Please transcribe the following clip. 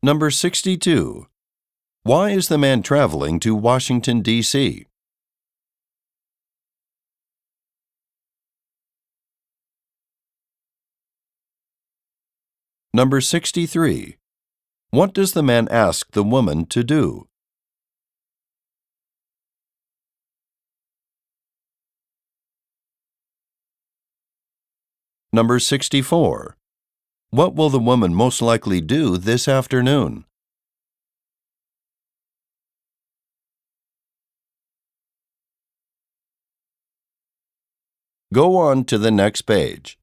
Number 62. Why is the man traveling to Washington, D.C.? Number 63. What does the man ask the woman to do? Number 64. What will the woman most likely do this afternoon? Go on to the next page.